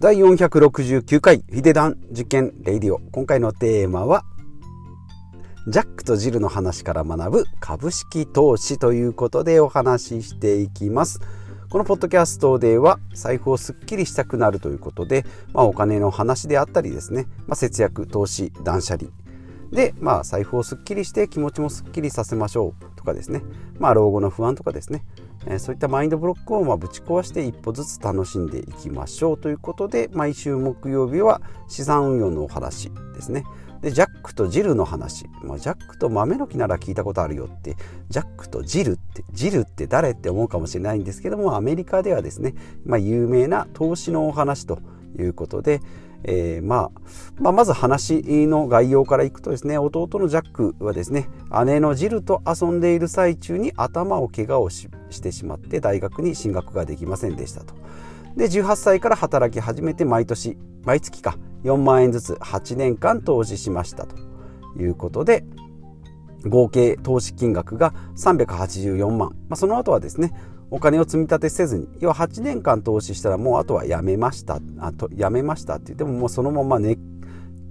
第469回ヒデダン実験レイディオ。今回のテーマはジャックとジルの話から学ぶ株式投資ということでお話ししていきます。このポッドキャストでは財布をすっきりしたくなるということで、まあ、お金の話であったりですね、まあ、節約投資断捨離。で、まあ、財布をすっきりして気持ちもすっきりさせましょうとかですね、まあ、老後の不安とかですね。えそういったマインドブロックをまぶち壊して一歩ずつ楽しんでいきましょうということで毎週木曜日は資産運用のお話ですね。でジャックとジルの話、まあ、ジャックと豆の木なら聞いたことあるよって。ジャックとジルってジルって誰って思うかもしれないんですけどもアメリカではですね、まあ、有名な投資のお話ということで、えー、まあ、まあ、まず話の概要からいくとですね弟のジャックはですね姉のジルと遊んでいる最中に頭を怪我をしてしまって大学に進学ができませんでしたと。で18歳から働き始めて毎年毎月か4万円ずつ8年間投資しましたということで合計投資金額が384万、まあ、その後はですねお金を積み立てせずに要は8年間投資したらもうあとはやめました。あとやめましたって言ってももうそのまま寝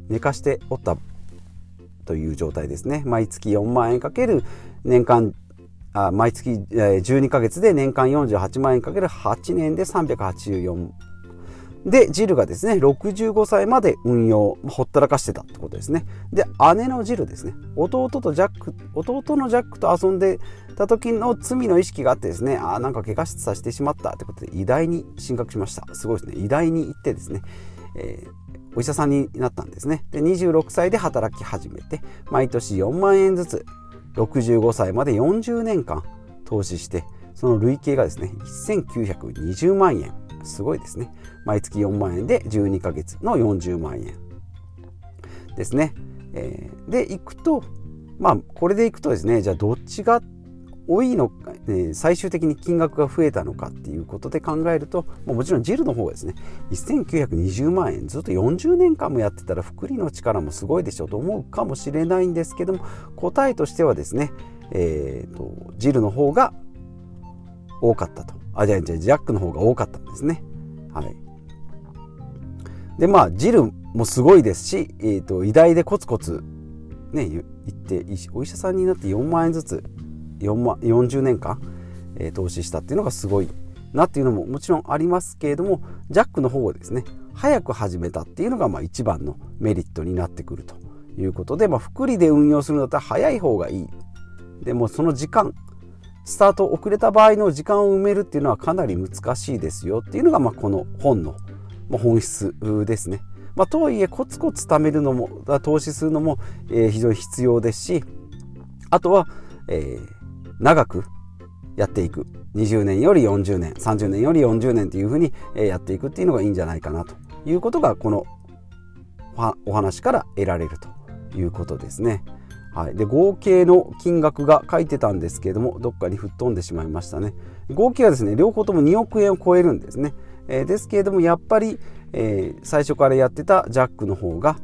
寝かしておったという状態ですね。毎月4万円かける年間あ毎月12ヶ月で年間48万円かける8年で384で、ジルがですね、65歳まで運用、ほったらかしてたってことですね。で、姉のジルですね、弟とジャック、弟のジャックと遊んでた時の罪の意識があってですね、ああ、なんか怪我させてしまったってことで、医大に進学しました。すごいですね。医大に行ってですね、えー、お医者さんになったんですね。で、26歳で働き始めて、毎年4万円ずつ、65歳まで40年間投資して、その累計がですね、1920万円。すごいですね。毎月4万円で12ヶ月の40万円ですね。えー、で、いくと、まあ、これでいくとですね、じゃあどっちが多いのか、えー、最終的に金額が増えたのかっていうことで考えると、まあ、もちろんジルの方がですね1920万円ずっと40年間もやってたら福利の力もすごいでしょうと思うかもしれないんですけども答えとしてはですね、えーとジルの方が多かったとあじゃあジャックの方が多かったんですね。はい、でまあジルもすごいですし、えーと、医大でコツコツね行ってお医者さんになって4万円ずつ4万40年間、えー、投資したっていうのがすごいなっていうのももちろんありますけれどもジャックの方をですね。早く始めたっていうのがまあ一番のメリットになってくるということで、まあ、福利で運用するんだったら早い方がいい。でもその時間スタート遅れた場合の時間を埋めるっていうのはかなり難しいですよっていうのが、まあ、この本の本質ですね。まあ、とはいえコツコツ貯めるのも投資するのも、えー、非常に必要ですしあとは、えー、長くやっていく20年より40年30年より40年というふうにやっていくっていうのがいいんじゃないかなということがこのお話から得られるということですね。はい、で合計の金額が書いてたんですけれどもどっかに吹っ飛んでしまいましたね。合計はですね両方とも2億円を超えるんですね、えー、ですけれどもやっぱり、えー、最初からやってたジャックの方が、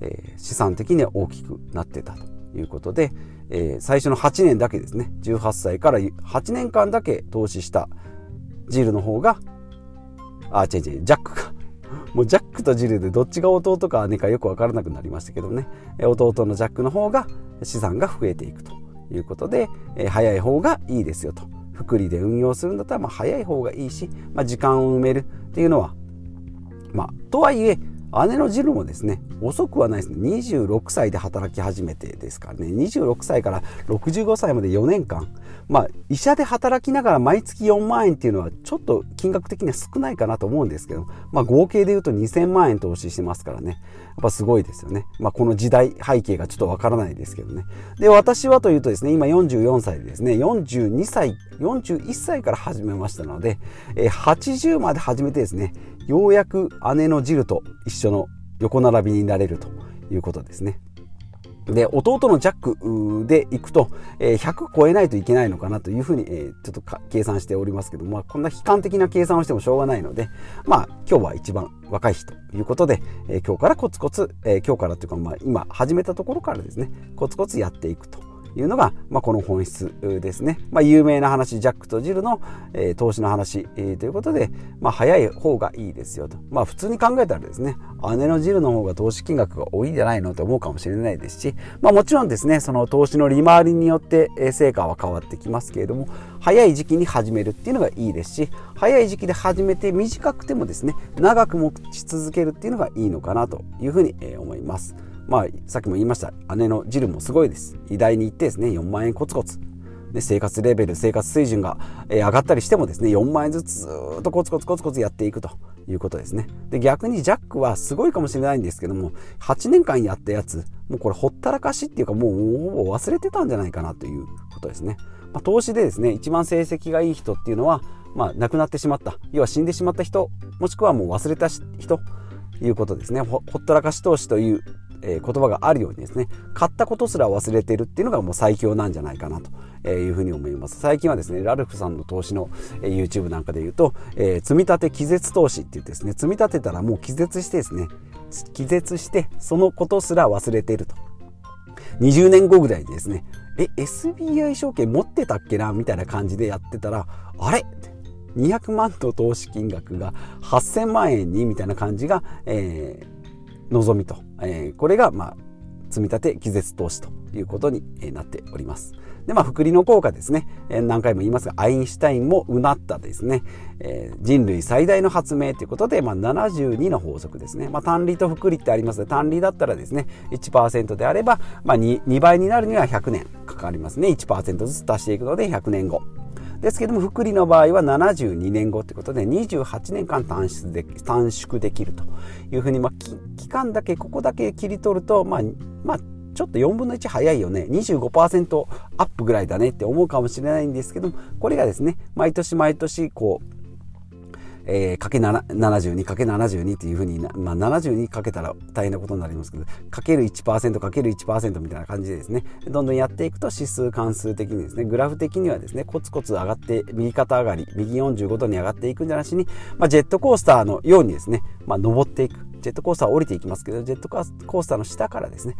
えー、資産的には大きくなってたということで、え最初の8年だけですね。18歳から8年間だけ投資したジルの方があ違う違うジャックかもうジャックとジルでどっちが弟か姉かよく分からなくなりましたけどね。弟のジャックの方が資産が増えていくということで、早い方がいいですよと。福利で運用するんだったらまあ早い方がいいし、まあ、時間を埋めるっていうのはまあとはいえ姉のジルもですね遅くはないですね。26歳で働き始めてですからね。26歳から65歳まで4年間。まあ医者で働きながら毎月4万円っていうのはちょっと金額的には少ないかなと思うんですけど、まあ、合計で言うと2000万円投資してますからね。やっぱすごいですよね、まあ、この時代背景がちょっとわからないですけどね。で私はというとですね今44歳でですね42歳41歳から始めましたので80まで始めてですねようやく姉のジルと一緒の横並びになれるということですね。で、弟のジャックで行くと、100超えないといけないのかなというふうに、ちょっと計算しておりますけども、まあ、こんな悲観的な計算をしてもしょうがないので、まあ、今日は一番若い日ということで、今日からコツコツ、今日からというか、まあ、今始めたところからですね、コツコツやっていくというのが、まあ、この本質ですね。まあ、有名な話、ジャックとジルの、えー、投資の話、えー、ということで、まあ、早い方がいいですよと。まあ、普通に考えたらですね、姉のジルの方が投資金額が多いんじゃないのと思うかもしれないですし、まあ、もちろんですね、その投資の利回りによって成果は変わってきますけれども、早い時期に始めるっていうのがいいですし、早い時期で始めて短くてもですね、長く持ち続けるっていうのがいいのかなというふうに思います。まあ、さっきも言いました。姉のジルもすごいです。偉大に言ってですね4万円コツコツ。で生活レベル生活水準が上がったりしてもですね4万円ずつずっとコツコツコツコツやっていくということですね。で逆にジャックはすごいかもしれないんですけども8年間やったやつもうこれほったらかしっていうかもうほぼ忘れてたんじゃないかなということですね、まあ、投資でですね一番成績がいい人っていうのはまあ亡くなってしまった。要は死んでしまった人もしくはもう忘れた人いうことですね。ほったらかし投資という言葉があるようにですね買ったことすら忘れてるっていうのがもう最強なんじゃないかなというふうに思います。最近はですねラルフさんの投資の YouTube なんかで言うと、積み立て気絶投資って言ってですね積み立てたらもう気絶してですね気絶してそのことすら忘れていると。20年後ぐらいにですねえ SBI 証券持ってたっけなみたいな感じでやってたらあれ？200万と投資金額が8000万円にみたいな感じが、えー、望みと、えー、これが、まあ、積立気絶投資ということになっております。で、まあ、福利の効果ですね。え何回も言いますが、アインシュタインもうなったですね、えー、人類最大の発明ということで、まあ、72の法則ですね。まあ、単利と福利ってありますので、単利だったらですね、1%であれば、まあ2、2倍になるには100年かかりますね。1%ずつ足していくので100年後。ですけども福利の場合は72年後ということで28年間短縮で短縮できるというふうに、まあ、期間だけここだけ切り取るとまあまあちょっと4分の1早いよね。25%アップぐらいだねって思うかもしれないんですけどもこれがですね毎年毎年こうえー、かけ72かけ72っていうふうに、まあ、72かけたら大変なことになりますけどかける 1%, かける1%みたいな感じでですねどんどんやっていくと指数関数的にですねグラフ的にはですねコツコツ上がって右肩上がり右45度に上がっていくんじゃなしに、まあ、ジェットコースターのようにですね、まあ、登っていく。ジェットコースター降りていきますけどジェットコースターの下からですね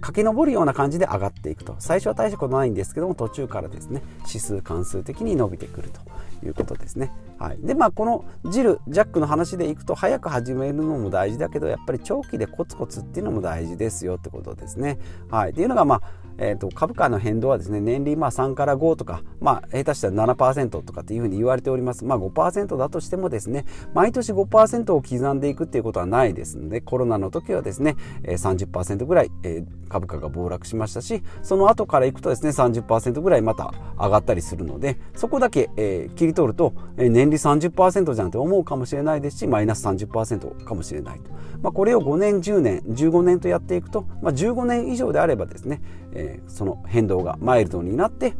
駆け上るような感じで上がっていくと。最初は大したことないんですけども途中からですね指数関数的に伸びてくると。いうことですね。はい、でまあこのジルジャックの話でいくと早く始めるのも大事だけどやっぱり長期でコツコツっていうのも大事ですよってことですね。はい、っていうのがまあえーと、株価の変動はですね年利まあ3から5とか、まあ、下手したら7%とかっていうふうに言われております、まあ、5%だとしてもですね毎年5%を刻んでいくっていうことはないですのでコロナの時はですね30%ぐらい株価が暴落しましたしその後からいくとですね30%ぐらいまた上がったりするのでそこだけ、えー、切り取ると、年利30%じゃんって思うかもしれないですしマイナス30%かもしれないと、まあ、これを5年10年15年とやっていくと、まあ、15年以上であればですね、えー、その変動がマイルドになって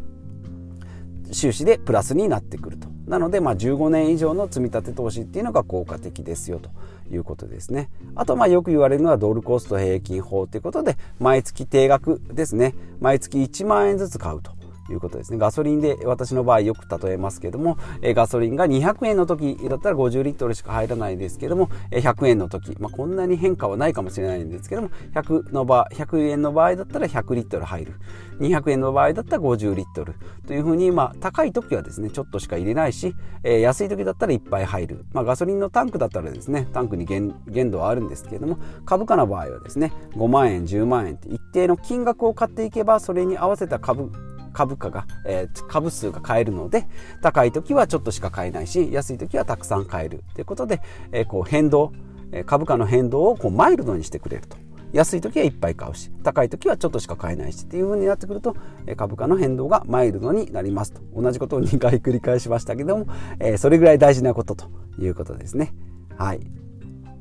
収支でプラスになってくると。なので、まあ、15年以上の積み立て投資っていうのが効果的ですよということですね。あとまあよく言われるのはドルコスト平均法ということで毎月定額ですね。毎月1万円ずつ買うと。いうことですね。ガソリンで私の場合よく例えますけども、えガソリンが200円の時だったら50リットルしか入らないですけども、え100円の時、まあ、こんなに変化はないかもしれないんですけども、100の場100円の場合だったら100リットル入る。200円の場合だったら50リットルというふうに、まあ、高い時はですね、ちょっとしか入れないし、えー、安い時だったらいっぱい入る。まあ、ガソリンのタンクだったらですね、タンクに限限度はあるんですけれども、株価の場合はですね、5万円、10万円って一定の金額を買っていけば、それに合わせた株株価が、えー、株数が買えるので高い時はちょっとしか買えないし安い時はたくさん買えるということで、えー、こう変動株価の変動をこうマイルドにしてくれると。安い時はいっぱい買うし高い時はちょっとしか買えないしっていう風になってくると株価の変動がマイルドになりますと。同じことを2回繰り返しましたけども、え、それぐらい大事なことということですね。はい。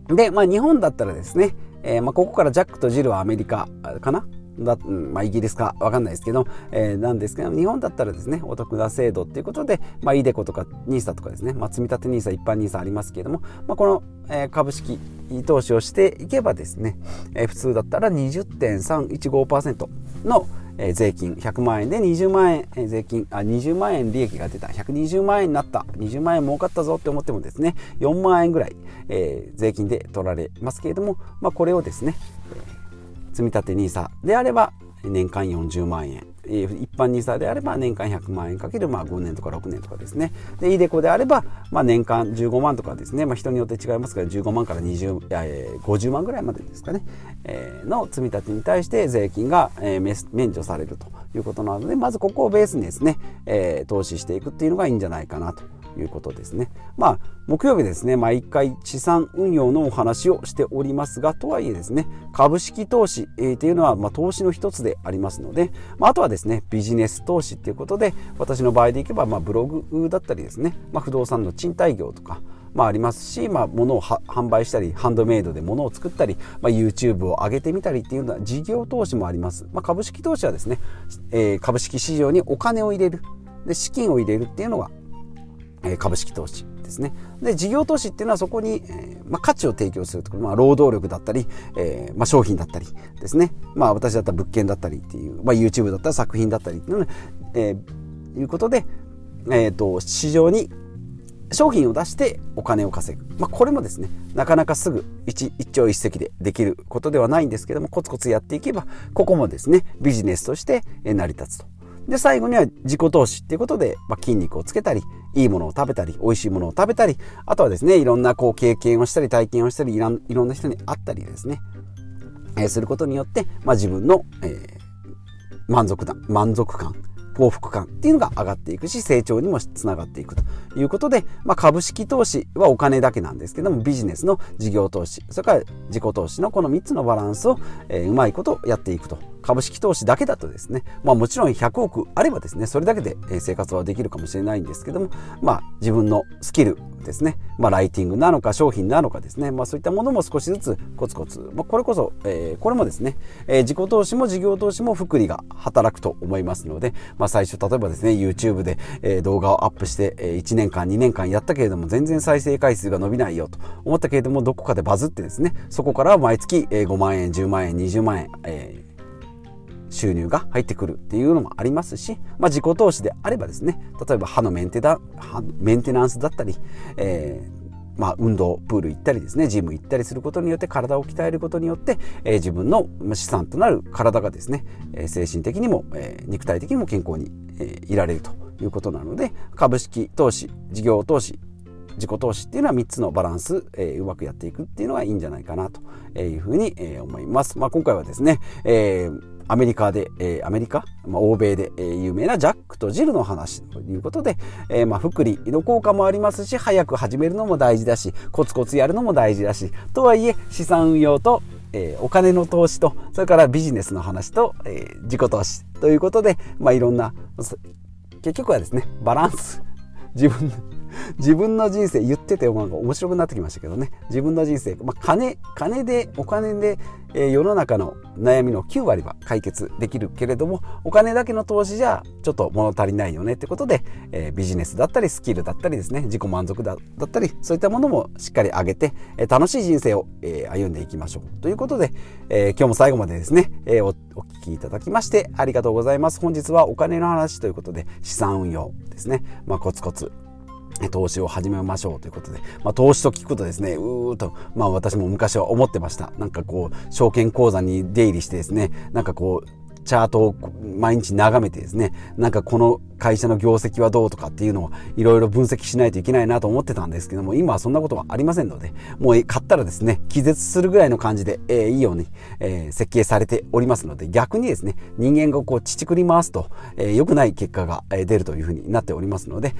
でまあ日本だったらですね、えー、まあ、ここからジャックとジルはアメリカかな。だまあ、イギリスかわかんないですけど、えー、なんですけど日本だったらですねお得な制度っていうことで、まあ、イデコとか NISA とかですね、まあ、積立 NISA 一般 NISA ありますけれども、まあ、この、えー、株式投資をしていけばですね、えー、普通だったら20.315%のえ税金100万円で20万円、え税金あ20万円利益が出た120万円になった20万円儲かったぞって思ってもですね4万円ぐらい、え税金で取られますけれども、まあ、これをですね、積立 NISA であれば年間40万円、一般 NISA であれば年間100万円かけるまあ5年とか6年とかですね。で iDeCo であれば、まあ、年間15万とかですね、まあ、人によって違いますから15万から20、えー、50万ぐらいまでですかね、えー、の積み立てに対して税金が、えー、免除されるということなのでまずここをベースにですね、えー、投資していくっていうのがいいんじゃないかなということですね。まあ、木曜日ですね、毎回資産運用のお話をしておりますが、とはいえですね、株式投資、えー、というのは、まあ、投資の一つでありますので、まあ、あとはですね、ビジネス投資っていうことで、私の場合でいけば、まあ、ブログだったりですね、まあ、不動産の賃貸業とか、まあ、ありますし、まあ、物を販売したりハンドメイドで物を作ったり、まあ、YouTube を上げてみたりっていうのは事業投資もあります、まあ、株式投資はですね、えー、株式市場にお金を入れる。で資金を入れるっていうのがえ株式投資ですね。で事業投資っていうのはそこに、え、まあ、価値を提供するところ、まあ、労働力だったり、え、まあ、商品だったりですね、まあ、私だったら物件だったりっていう、まあ、YouTube だったら作品だったりっていうの、えー、いうことで、えーと、市場に商品を出してお金を稼ぐ、まあ、これもですねなかなかすぐ一一朝一夕でできることではないんですけどもコツコツやっていけばここもですねビジネスとして成り立つと。で、最後には自己投資っていうことで、まあ、筋肉をつけたり、いいものを食べたり、美味しいものを食べたり、あとはですね、いろんなこう経験をしたり、体験をしたり、いろんな人に会ったりですね、えー、することによって、まあ、自分の、えー、満足感、満足感、幸福感っていうのが上がっていくし、成長にもつながっていくということで、まあ、株式投資はお金だけなんですけども、ビジネスの事業投資、それから自己投資のこの3つのバランスを、えー、うまいことやっていくと。株式投資だけだとですね、まあもちろん100億あればですね、それだけで生活はできるかもしれないんですけども、まあ自分のスキルですね、まあライティングなのか商品なのかですね、まあそういったものも少しずつコツコツ、まあこれこそ、えー、これもですね、えー、自己投資も事業投資も福利が働くと思いますので、まあ最初例えばですね、YouTube で、え、動画をアップして、え、1年間2年間やったけれども全然再生回数が伸びないよと思ったけれどもどこかでバズってですね、そこから毎月5万円、10万円、20万円、えー収入が入ってくるっていうのもありますし、まあ、自己投資であればですね例えば歯のメンテだメンテナンスだったり、えーまあ、運動プール行ったりですねジム行ったりすることによって体を鍛えることによって、えー、自分の資産となる体がですね、え、精神的にも、えー、肉体的にも健康に、えー、いられるということなので株式投資事業投資自己投資っていうのは3つのバランス、えー、うまくやっていくっていうのがいいんじゃないかなというふうに、えー、思います。まあ、今回はですね、えーアメリカで、えー、アメリカ、まあ、欧米で、えー、有名なジャックとジルの話ということで、えー、まあ福利の効果もありますし早く始めるのも大事だしコツコツやるのも大事だしとはいえ資産運用と、え、お金の投資とそれからビジネスの話と、え、自己投資ということで、まあ、いろんな結局はですねバランス。自分 自分の人生言ってて面白くなってきましたけどね。自分の人生、まあ、金金でお金で、えー、世の中の悩みの9割は解決できるけれどもお金だけの投資じゃちょっと物足りないよねってことで、えー、ビジネスだったりスキルだったりですね自己満足だだったりそういったものもしっかり上げて、えー、楽しい人生を、えー、歩んでいきましょうということで、えー、今日も最後までですね、えー、おお聞きいただきましてありがとうございます。本日はお金の話ということで資産運用ですね、まあ、コツコツ投資を始めましょうということで、まあ、投資と聞くとですね、うーと、まあ私も昔は思ってました。なんかこう、証券口座に出入りしてですね、なんかこう、チャートを毎日眺めてですね、なんかこの会社の業績はどうとかっていうのをいろいろ分析しないといけないなと思ってたんですけども、今はそんなことはありませんので、もう買ったらですね、気絶するぐらいの感じで、えー、いいように、えー、設計されておりますので、逆にですね、人間がこう、乳くり回すと、えー、良くない結果が出るというふうになっておりますので、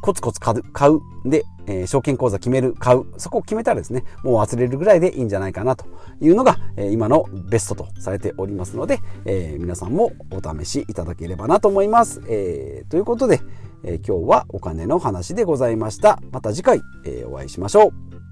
コツコツ買う、買うで、えー、証券口座決める、買う、そこを決めたらですね、もう忘れるぐらいでいいんじゃないかなというのが、えー、今のベストとされておりますので、えー、皆さんもお試しいただければなと思います。え、ということで、え今日はお金の話でございました。また次回、えお会いしましょう。